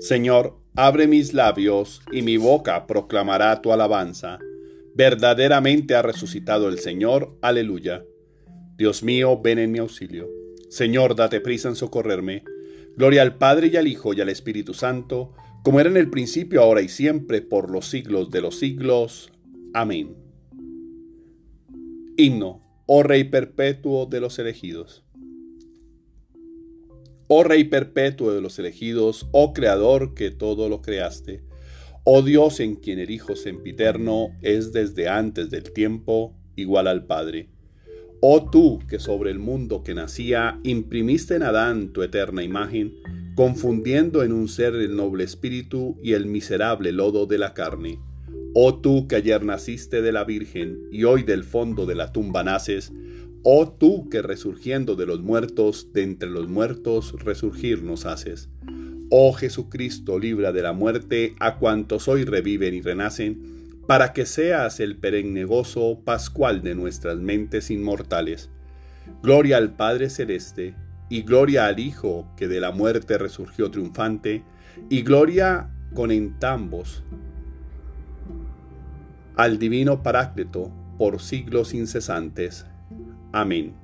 Señor, abre mis labios y mi boca proclamará tu alabanza. Verdaderamente ha resucitado el Señor. Aleluya. Dios mío, ven en mi auxilio. Señor, date prisa en socorrerme. Gloria al Padre y al Hijo y al Espíritu Santo, como era en el principio, ahora y siempre, por los siglos de los siglos. Amén. Himno, oh Rey perpetuo de los elegidos. Oh Rey perpetuo de los elegidos, oh Creador que todo lo creaste, oh Dios en quien el Hijo sempiterno es desde antes del tiempo igual al Padre. Oh tú que sobre el mundo que nacía imprimiste en Adán tu eterna imagen, confundiendo en un ser el noble espíritu y el miserable lodo de la carne. Oh tú que ayer naciste de la Virgen y hoy del fondo de la tumba naces, Oh tú que resurgiendo de los muertos, de entre los muertos, resurgir nos haces. Oh Jesucristo, libra de la muerte a cuantos hoy reviven y renacen, para que seas el perenne gozo pascual de nuestras mentes inmortales. Gloria al Padre Celeste, y gloria al Hijo que de la muerte resurgió triunfante, y gloria con entambos al Divino Paráclito por siglos incesantes. Amén.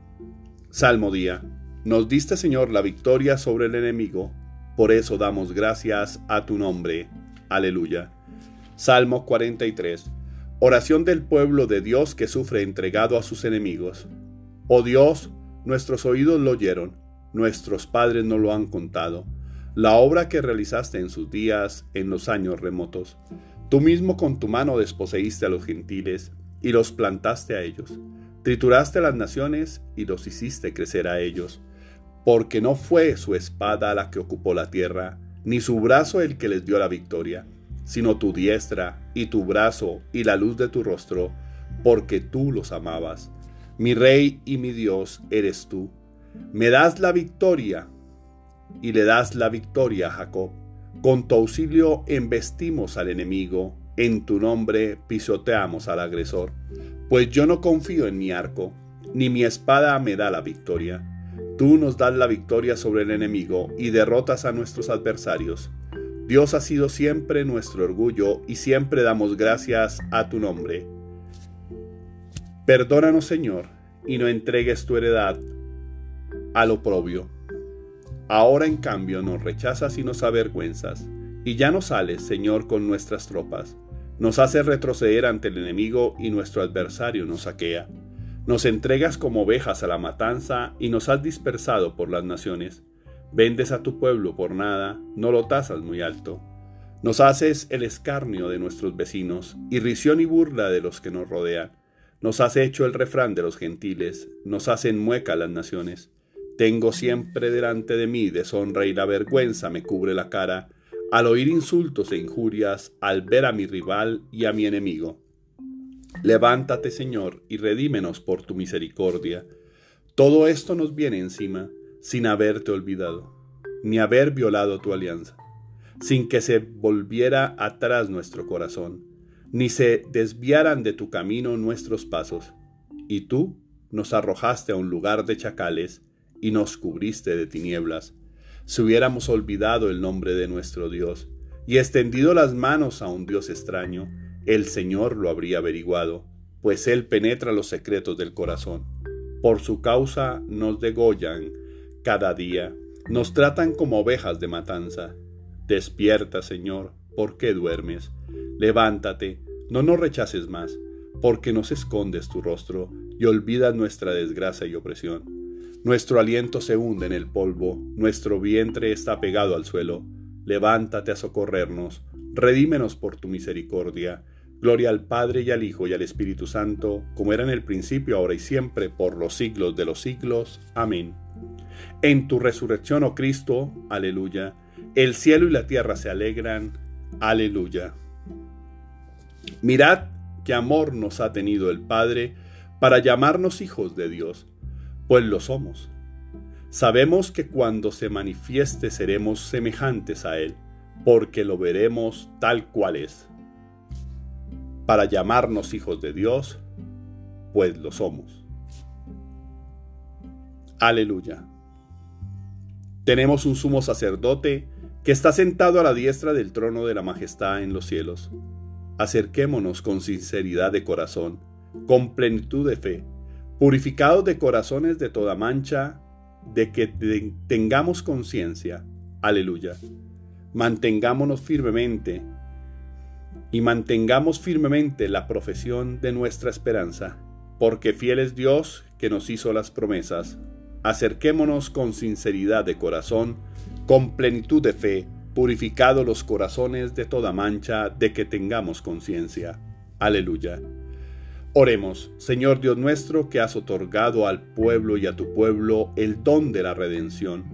Salmo día. Nos diste, Señor, la victoria sobre el enemigo, por eso damos gracias a tu nombre. Aleluya. Salmo 43. Oración del pueblo de Dios que sufre entregado a sus enemigos. Oh Dios, nuestros oídos lo oyeron, nuestros padres no lo han contado, la obra que realizaste en sus días, en los años remotos. Tú mismo con tu mano desposeíste a los gentiles y los plantaste a ellos Trituraste las naciones y los hiciste crecer a ellos, porque no fue su espada la que ocupó la tierra, ni su brazo el que les dio la victoria, sino tu diestra y tu brazo y la luz de tu rostro, porque tú los amabas. Mi rey y mi Dios eres tú. Me das la victoria y le das la victoria a Jacob. Con tu auxilio embestimos al enemigo, en tu nombre pisoteamos al agresor pues yo no confío en mi arco, ni mi espada me da la victoria. Tú nos das la victoria sobre el enemigo y derrotas a nuestros adversarios. Dios ha sido siempre nuestro orgullo y siempre damos gracias a tu nombre. Perdónanos, Señor, y no entregues tu heredad al oprobio. Ahora, en cambio, nos rechazas y nos avergüenzas, y ya no sales, Señor, con nuestras tropas. Nos hace retroceder ante el enemigo y nuestro adversario nos saquea. Nos entregas como ovejas a la matanza y nos has dispersado por las naciones. Vendes a tu pueblo por nada, no lo tasas muy alto. Nos haces el escarnio de nuestros vecinos, irrisión y burla de los que nos rodean. Nos has hecho el refrán de los gentiles, nos hacen mueca las naciones. Tengo siempre delante de mí deshonra y la vergüenza me cubre la cara, al oír insultos e injurias, al ver a mi rival y a mi enemigo. Levántate, Señor, y redímenos por tu misericordia. Todo esto nos viene encima, sin haberte olvidado, ni haber violado tu alianza, sin que se volviera atrás nuestro corazón, ni se desviaran de tu camino nuestros pasos. Y tú nos arrojaste a un lugar de chacales y nos cubriste de tinieblas si hubiéramos olvidado el nombre de nuestro Dios y extendido las manos a un Dios extraño, el Señor lo habría averiguado, pues Él penetra los secretos del corazón. Por su causa nos degollan cada día, nos tratan como ovejas de matanza. Despierta, Señor, ¿por qué duermes? Levántate, no nos rechaces más, porque nos escondes tu rostro y olvidas nuestra desgracia y opresión. Nuestro aliento se hunde en el polvo, nuestro vientre está pegado al suelo. Levántate a socorrernos, redímenos por tu misericordia. Gloria al Padre y al Hijo y al Espíritu Santo, como era en el principio, ahora y siempre, por los siglos de los siglos. Amén. En tu resurrección, oh Cristo, aleluya. El cielo y la tierra se alegran, aleluya. Mirad qué amor nos ha tenido el Padre para llamarnos hijos de Dios pues lo somos. Sabemos que cuando se manifieste seremos semejantes a Él, porque lo veremos tal cual es. Para llamarnos hijos de Dios, pues lo somos. Aleluya. Tenemos un sumo sacerdote que está sentado a la diestra del trono de la majestad en los cielos. Acerquémonos con sinceridad de corazón, con plenitud de fe, purificados de corazones de toda mancha, de que tengamos conciencia. Aleluya. Mantengámonos firmemente y mantengamos firmemente la profesión de nuestra esperanza, porque fiel es Dios que nos hizo las promesas. Acerquémonos con sinceridad de corazón, con plenitud de fe, purificados los corazones de toda mancha, de que tengamos conciencia. Aleluya. Oremos, Señor Dios nuestro, que has otorgado al pueblo y a tu pueblo el don de la redención.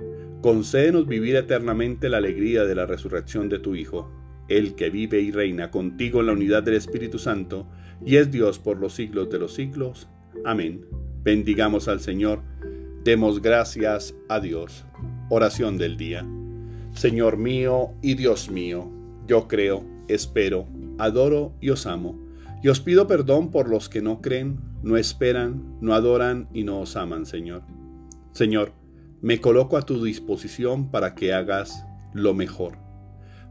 Concédenos vivir eternamente la alegría de la resurrección de tu Hijo, el que vive y reina contigo en la unidad del Espíritu Santo, y es Dios por los siglos de los siglos. Amén. Bendigamos al Señor, demos gracias a Dios. Oración del día. Señor mío y Dios mío, yo creo, espero, adoro y os amo. Y os pido perdón por los que no creen, no esperan, no adoran y no os aman, Señor. Señor, me coloco a tu disposición para que hagas lo mejor,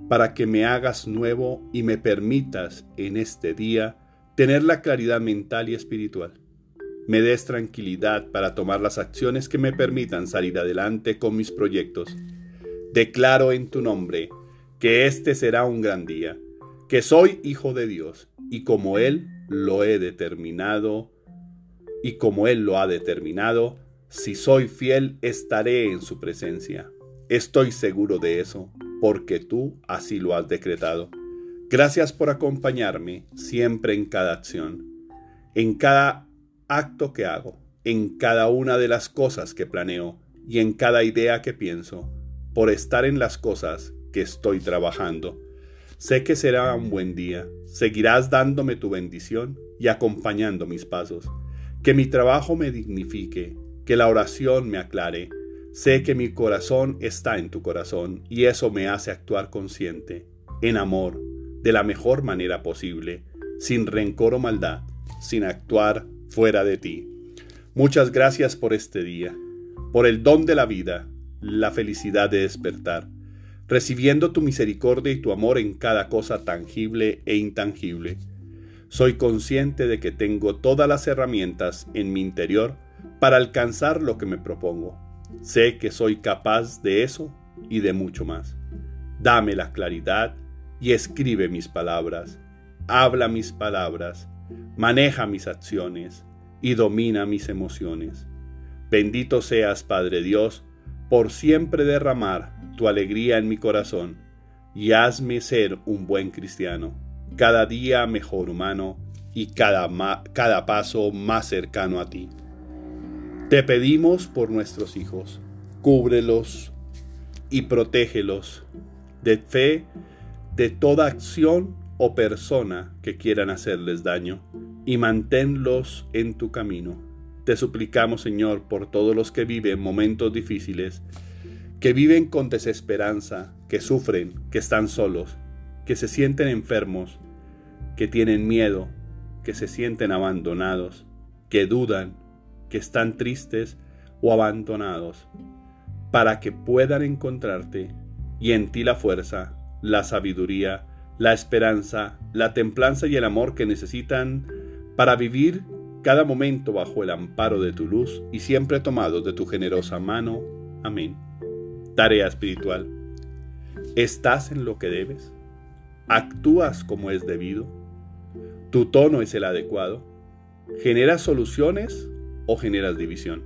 para que me hagas nuevo y me permitas en este día tener la claridad mental y espiritual. Me des tranquilidad para tomar las acciones que me permitan salir adelante con mis proyectos Declaro en tu nombre que este será un gran día, que soy hijo de Dios y como Él lo he determinado, y como Él lo ha determinado, si soy fiel estaré en su presencia. Estoy seguro de eso, porque tú así lo has decretado. Gracias por acompañarme siempre en cada acción, en cada acto que hago, en cada una de las cosas que planeo y en cada idea que pienso por estar en las cosas que estoy trabajando. Sé que será un buen día. Seguirás dándome tu bendición y acompañando mis pasos. Que mi trabajo me dignifique, que la oración me aclare. Sé que mi corazón está en tu corazón y eso me hace actuar consciente, en amor, de la mejor manera posible, sin rencor o maldad, sin actuar fuera de ti. Muchas gracias por este día, por el don de la vida, la felicidad de despertar, recibiendo tu misericordia y tu amor en cada cosa tangible e intangible. Soy consciente de que tengo todas las herramientas en mi interior para alcanzar lo que me propongo. Sé que soy capaz de eso y de mucho más. Dame la claridad y escribe mis palabras. Habla mis palabras, maneja mis acciones y domina mis emociones. Bendito seas, Padre Dios, por siempre derramar tu alegría en mi corazón y hazme ser un buen cristiano, cada día mejor humano y cada, cada paso más cercano a ti. Te pedimos por nuestros hijos, cúbrelos y protégelos de fe de toda acción o persona que quieran hacerles daño y manténlos en tu camino te suplicamos, Señor, por todos los que viven momentos difíciles, que viven con desesperanza, que sufren, que están solos, que se sienten enfermos, que tienen miedo, que se sienten abandonados, que dudan, que están tristes o abandonados, para que puedan encontrarte y en ti la fuerza, la sabiduría, la esperanza, la templanza y el amor que necesitan para vivir cada momento bajo el amparo de tu luz y siempre tomado de tu generosa mano. Amén. Tarea espiritual. ¿Estás en lo que debes? ¿Actúas como es debido? ¿Tu tono es el adecuado? ¿Generas soluciones o generas división?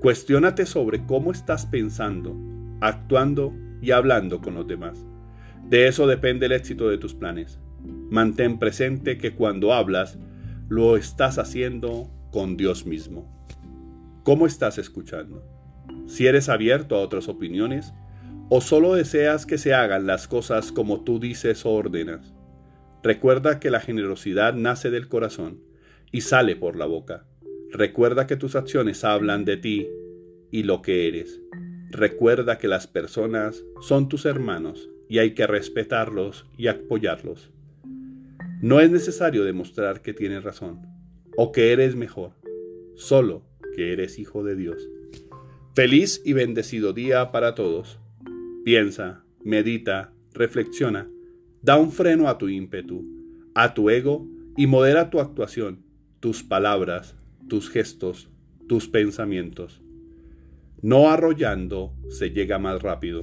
Cuestiónate sobre cómo estás pensando, actuando y hablando con los demás. De eso depende el éxito de tus planes. Mantén presente que cuando hablas, lo estás haciendo con Dios mismo. ¿Cómo estás escuchando? Si eres abierto a otras opiniones o solo deseas que se hagan las cosas como tú dices o ordenas. Recuerda que la generosidad nace del corazón y sale por la boca. Recuerda que tus acciones hablan de ti y lo que eres. Recuerda que las personas son tus hermanos y hay que respetarlos y apoyarlos. No es necesario demostrar que tienes razón o que eres mejor, solo que eres hijo de Dios. Feliz y bendecido día para todos. Piensa, medita, reflexiona, da un freno a tu ímpetu, a tu ego y modera tu actuación, tus palabras, tus gestos, tus pensamientos. No arrollando se llega más rápido.